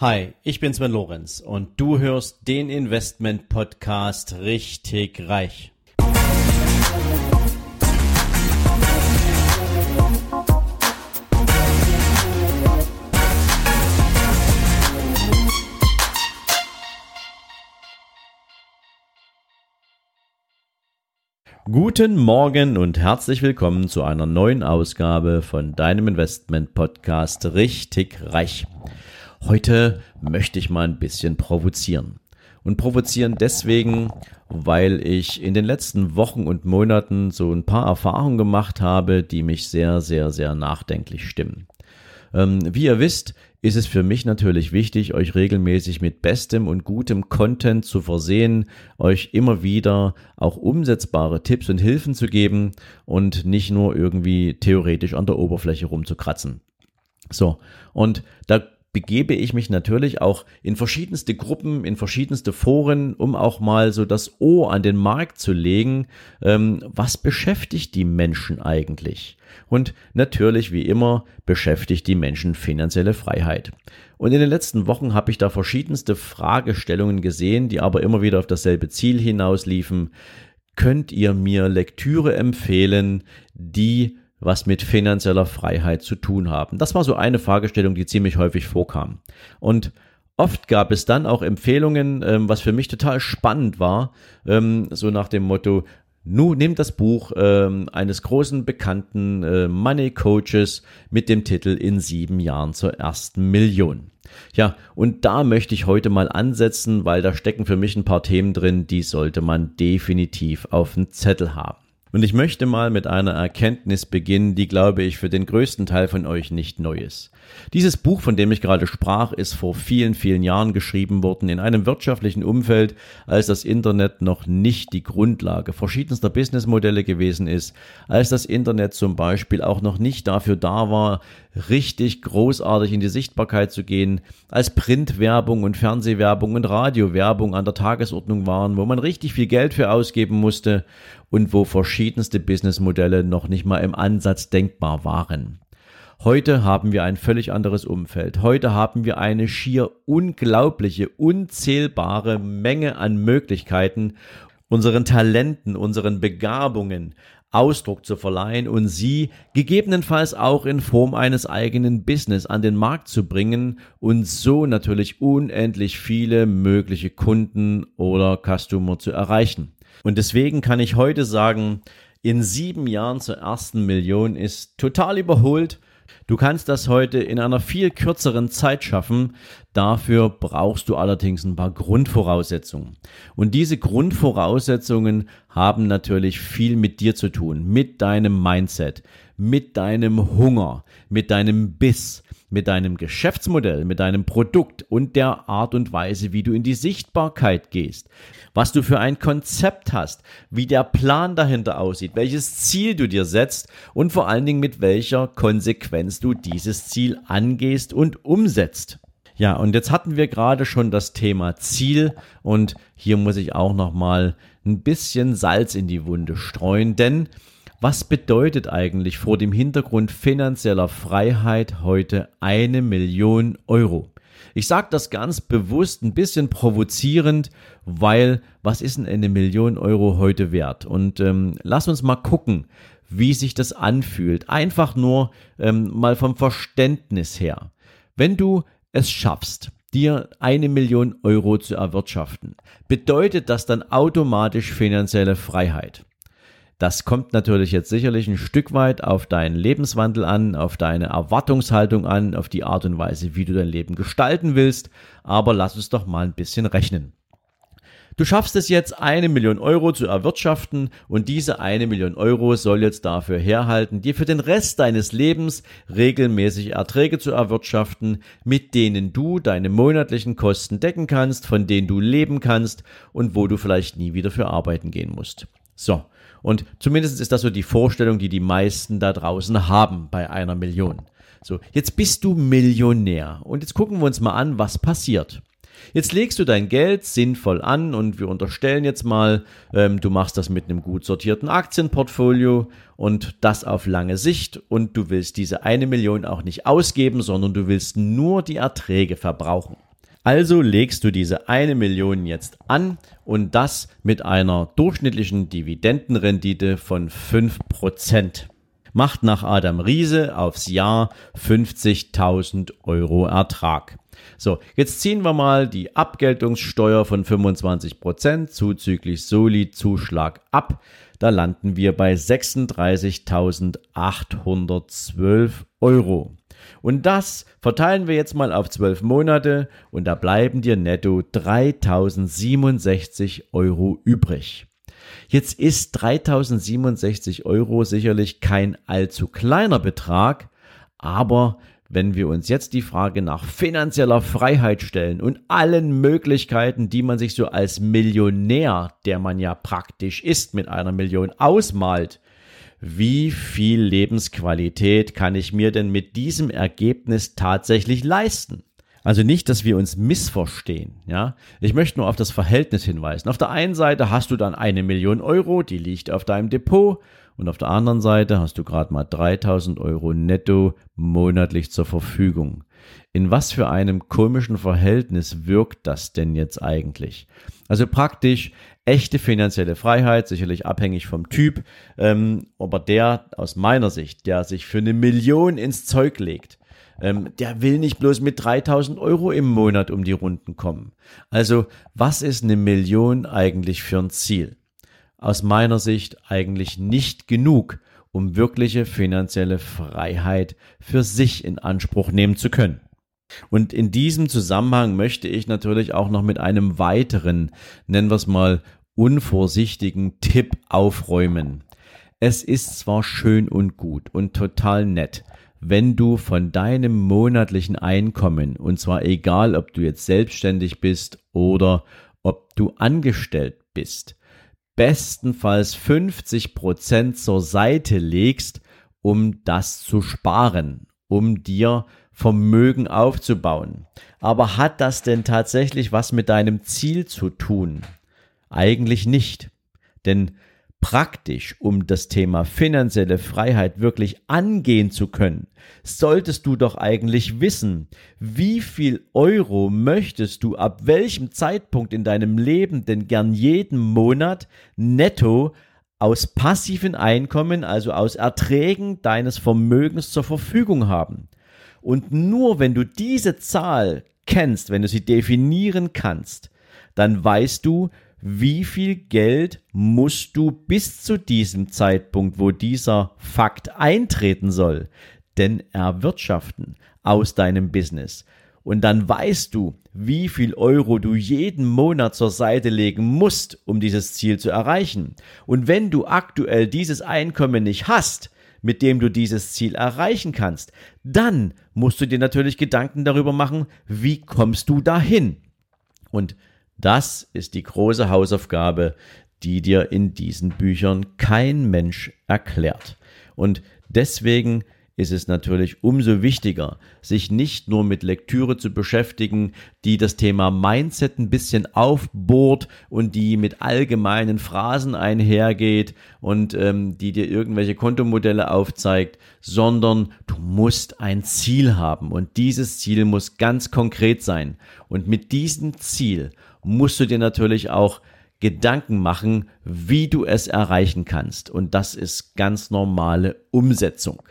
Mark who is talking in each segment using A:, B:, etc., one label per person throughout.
A: Hi, ich bin Sven Lorenz und du hörst den Investment Podcast richtig reich. Guten Morgen und herzlich willkommen zu einer neuen Ausgabe von deinem Investment Podcast richtig reich. Heute möchte ich mal ein bisschen provozieren. Und provozieren deswegen, weil ich in den letzten Wochen und Monaten so ein paar Erfahrungen gemacht habe, die mich sehr, sehr, sehr nachdenklich stimmen. Ähm, wie ihr wisst, ist es für mich natürlich wichtig, euch regelmäßig mit bestem und gutem Content zu versehen, euch immer wieder auch umsetzbare Tipps und Hilfen zu geben und nicht nur irgendwie theoretisch an der Oberfläche rumzukratzen. So, und da begebe ich mich natürlich auch in verschiedenste Gruppen, in verschiedenste Foren, um auch mal so das Ohr an den Markt zu legen. Ähm, was beschäftigt die Menschen eigentlich? Und natürlich, wie immer, beschäftigt die Menschen finanzielle Freiheit. Und in den letzten Wochen habe ich da verschiedenste Fragestellungen gesehen, die aber immer wieder auf dasselbe Ziel hinausliefen. Könnt ihr mir Lektüre empfehlen, die was mit finanzieller Freiheit zu tun haben? Das war so eine Fragestellung, die ziemlich häufig vorkam. Und oft gab es dann auch Empfehlungen, ähm, was für mich total spannend war, ähm, so nach dem Motto, Nu nimm das Buch ähm, eines großen bekannten äh, Money Coaches mit dem Titel In sieben Jahren zur ersten Million. Ja, und da möchte ich heute mal ansetzen, weil da stecken für mich ein paar Themen drin, die sollte man definitiv auf dem Zettel haben. Und ich möchte mal mit einer Erkenntnis beginnen, die, glaube ich, für den größten Teil von euch nicht neu ist. Dieses Buch, von dem ich gerade sprach, ist vor vielen, vielen Jahren geschrieben worden in einem wirtschaftlichen Umfeld, als das Internet noch nicht die Grundlage verschiedenster Businessmodelle gewesen ist, als das Internet zum Beispiel auch noch nicht dafür da war, richtig großartig in die Sichtbarkeit zu gehen, als Printwerbung und Fernsehwerbung und Radiowerbung an der Tagesordnung waren, wo man richtig viel Geld für ausgeben musste und wo verschiedenste Businessmodelle noch nicht mal im Ansatz denkbar waren. Heute haben wir ein völlig anderes Umfeld. Heute haben wir eine schier unglaubliche, unzählbare Menge an Möglichkeiten, unseren Talenten, unseren Begabungen Ausdruck zu verleihen und sie gegebenenfalls auch in Form eines eigenen Business an den Markt zu bringen und so natürlich unendlich viele mögliche Kunden oder Customer zu erreichen. Und deswegen kann ich heute sagen, in sieben Jahren zur ersten Million ist total überholt. Du kannst das heute in einer viel kürzeren Zeit schaffen. Dafür brauchst du allerdings ein paar Grundvoraussetzungen. Und diese Grundvoraussetzungen haben natürlich viel mit dir zu tun, mit deinem Mindset, mit deinem Hunger, mit deinem Biss, mit deinem Geschäftsmodell, mit deinem Produkt und der Art und Weise, wie du in die Sichtbarkeit gehst, was du für ein Konzept hast, wie der Plan dahinter aussieht, welches Ziel du dir setzt und vor allen Dingen mit welcher Konsequenz du dieses Ziel angehst und umsetzt. Ja, und jetzt hatten wir gerade schon das Thema Ziel und hier muss ich auch noch mal ein bisschen Salz in die Wunde streuen, denn was bedeutet eigentlich vor dem Hintergrund finanzieller Freiheit heute eine Million Euro? Ich sage das ganz bewusst ein bisschen provozierend, weil was ist denn eine Million Euro heute wert? Und ähm, lass uns mal gucken, wie sich das anfühlt. Einfach nur ähm, mal vom Verständnis her. Wenn du es schaffst, dir eine Million Euro zu erwirtschaften, bedeutet das dann automatisch finanzielle Freiheit. Das kommt natürlich jetzt sicherlich ein Stück weit auf deinen Lebenswandel an, auf deine Erwartungshaltung an, auf die Art und Weise, wie du dein Leben gestalten willst. Aber lass uns doch mal ein bisschen rechnen. Du schaffst es jetzt, eine Million Euro zu erwirtschaften und diese eine Million Euro soll jetzt dafür herhalten, dir für den Rest deines Lebens regelmäßig Erträge zu erwirtschaften, mit denen du deine monatlichen Kosten decken kannst, von denen du leben kannst und wo du vielleicht nie wieder für arbeiten gehen musst. So, und zumindest ist das so die Vorstellung, die die meisten da draußen haben bei einer Million. So, jetzt bist du Millionär. Und jetzt gucken wir uns mal an, was passiert. Jetzt legst du dein Geld sinnvoll an und wir unterstellen jetzt mal, ähm, du machst das mit einem gut sortierten Aktienportfolio und das auf lange Sicht und du willst diese eine Million auch nicht ausgeben, sondern du willst nur die Erträge verbrauchen. Also legst du diese eine Million jetzt an und das mit einer durchschnittlichen Dividendenrendite von 5%. Macht nach Adam Riese aufs Jahr 50.000 Euro Ertrag. So, jetzt ziehen wir mal die Abgeltungssteuer von 25% zuzüglich Soli-Zuschlag ab. Da landen wir bei 36.812 Euro. Und das verteilen wir jetzt mal auf 12 Monate und da bleiben dir netto 3.067 Euro übrig. Jetzt ist 3067 Euro sicherlich kein allzu kleiner Betrag, aber wenn wir uns jetzt die Frage nach finanzieller Freiheit stellen und allen Möglichkeiten, die man sich so als Millionär, der man ja praktisch ist, mit einer Million ausmalt, wie viel Lebensqualität kann ich mir denn mit diesem Ergebnis tatsächlich leisten? Also nicht, dass wir uns missverstehen, ja. Ich möchte nur auf das Verhältnis hinweisen. Auf der einen Seite hast du dann eine Million Euro, die liegt auf deinem Depot und auf der anderen Seite hast du gerade mal 3000 Euro netto monatlich zur Verfügung. In was für einem komischen Verhältnis wirkt das denn jetzt eigentlich? Also praktisch echte finanzielle Freiheit, sicherlich abhängig vom Typ, ähm, aber der aus meiner Sicht, der sich für eine Million ins Zeug legt, ähm, der will nicht bloß mit 3000 Euro im Monat um die Runden kommen. Also was ist eine Million eigentlich für ein Ziel? aus meiner Sicht eigentlich nicht genug, um wirkliche finanzielle Freiheit für sich in Anspruch nehmen zu können. Und in diesem Zusammenhang möchte ich natürlich auch noch mit einem weiteren, nennen wir es mal, unvorsichtigen Tipp aufräumen. Es ist zwar schön und gut und total nett, wenn du von deinem monatlichen Einkommen, und zwar egal, ob du jetzt selbstständig bist oder ob du angestellt bist, bestenfalls 50 Prozent zur Seite legst, um das zu sparen, um dir Vermögen aufzubauen. Aber hat das denn tatsächlich was mit deinem Ziel zu tun? Eigentlich nicht. Denn praktisch, um das Thema finanzielle Freiheit wirklich angehen zu können, solltest du doch eigentlich wissen, wie viel Euro möchtest du ab welchem Zeitpunkt in deinem Leben denn gern jeden Monat netto aus passiven Einkommen, also aus Erträgen deines Vermögens zur Verfügung haben. Und nur wenn du diese Zahl kennst, wenn du sie definieren kannst, dann weißt du, wie viel Geld musst du bis zu diesem Zeitpunkt, wo dieser Fakt eintreten soll, denn erwirtschaften aus deinem Business. Und dann weißt du, wie viel Euro du jeden Monat zur Seite legen musst, um dieses Ziel zu erreichen. Und wenn du aktuell dieses Einkommen nicht hast, mit dem du dieses Ziel erreichen kannst, dann musst du dir natürlich Gedanken darüber machen, wie kommst du dahin. Und das ist die große Hausaufgabe, die dir in diesen Büchern kein Mensch erklärt. Und deswegen ist es natürlich umso wichtiger, sich nicht nur mit Lektüre zu beschäftigen, die das Thema Mindset ein bisschen aufbohrt und die mit allgemeinen Phrasen einhergeht und ähm, die dir irgendwelche Kontomodelle aufzeigt, sondern du musst ein Ziel haben und dieses Ziel muss ganz konkret sein. Und mit diesem Ziel musst du dir natürlich auch Gedanken machen, wie du es erreichen kannst. Und das ist ganz normale Umsetzung.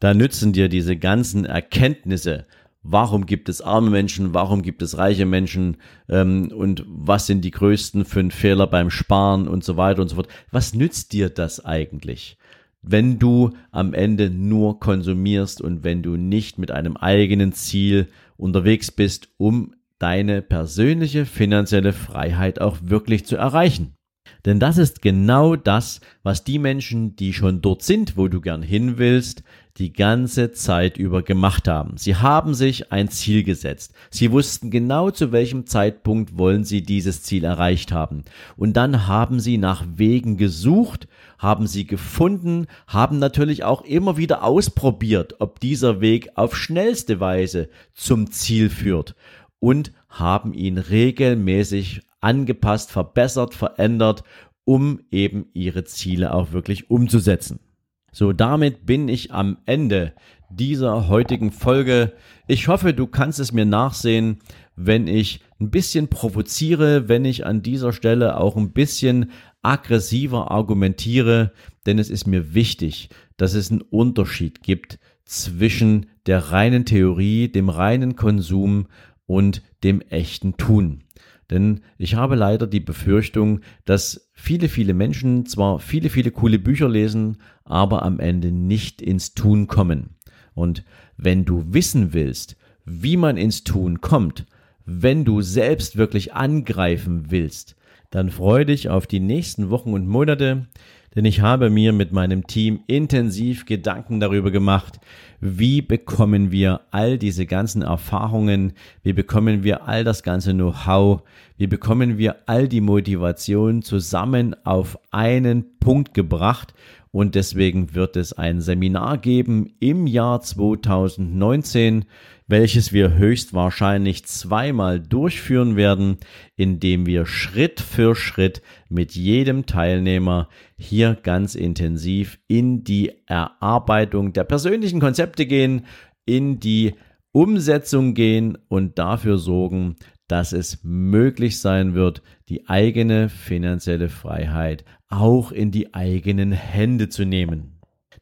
A: Da nützen dir diese ganzen Erkenntnisse, warum gibt es arme Menschen, warum gibt es reiche Menschen ähm, und was sind die größten fünf Fehler beim Sparen und so weiter und so fort. Was nützt dir das eigentlich? wenn du am Ende nur konsumierst und wenn du nicht mit einem eigenen Ziel unterwegs bist, um deine persönliche finanzielle Freiheit auch wirklich zu erreichen. Denn das ist genau das, was die Menschen, die schon dort sind, wo du gern hin willst, die ganze Zeit über gemacht haben. Sie haben sich ein Ziel gesetzt. Sie wussten genau zu welchem Zeitpunkt wollen sie dieses Ziel erreicht haben. Und dann haben sie nach Wegen gesucht, haben sie gefunden, haben natürlich auch immer wieder ausprobiert, ob dieser Weg auf schnellste Weise zum Ziel führt und haben ihn regelmäßig angepasst, verbessert, verändert, um eben ihre Ziele auch wirklich umzusetzen. So, damit bin ich am Ende dieser heutigen Folge. Ich hoffe, du kannst es mir nachsehen, wenn ich ein bisschen provoziere, wenn ich an dieser Stelle auch ein bisschen aggressiver argumentiere, denn es ist mir wichtig, dass es einen Unterschied gibt zwischen der reinen Theorie, dem reinen Konsum und dem echten Tun. Denn ich habe leider die Befürchtung, dass viele, viele Menschen zwar viele, viele coole Bücher lesen, aber am Ende nicht ins Tun kommen. Und wenn du wissen willst, wie man ins Tun kommt, wenn du selbst wirklich angreifen willst, dann freue dich auf die nächsten Wochen und Monate, denn ich habe mir mit meinem Team intensiv Gedanken darüber gemacht, wie bekommen wir all diese ganzen Erfahrungen, wie bekommen wir all das ganze Know-how, wie bekommen wir all die Motivation zusammen auf einen Punkt gebracht. Und deswegen wird es ein Seminar geben im Jahr 2019, welches wir höchstwahrscheinlich zweimal durchführen werden, indem wir Schritt für Schritt mit jedem Teilnehmer hier ganz intensiv in die Erarbeitung der persönlichen Konzepte gehen, in die Umsetzung gehen und dafür sorgen, dass es möglich sein wird, die eigene finanzielle Freiheit auch in die eigenen Hände zu nehmen.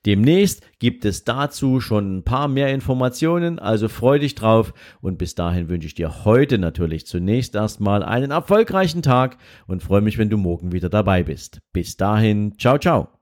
A: Demnächst gibt es dazu schon ein paar mehr Informationen, also freu dich drauf und bis dahin wünsche ich dir heute natürlich zunächst erstmal einen erfolgreichen Tag und freue mich, wenn du morgen wieder dabei bist. Bis dahin, ciao, ciao.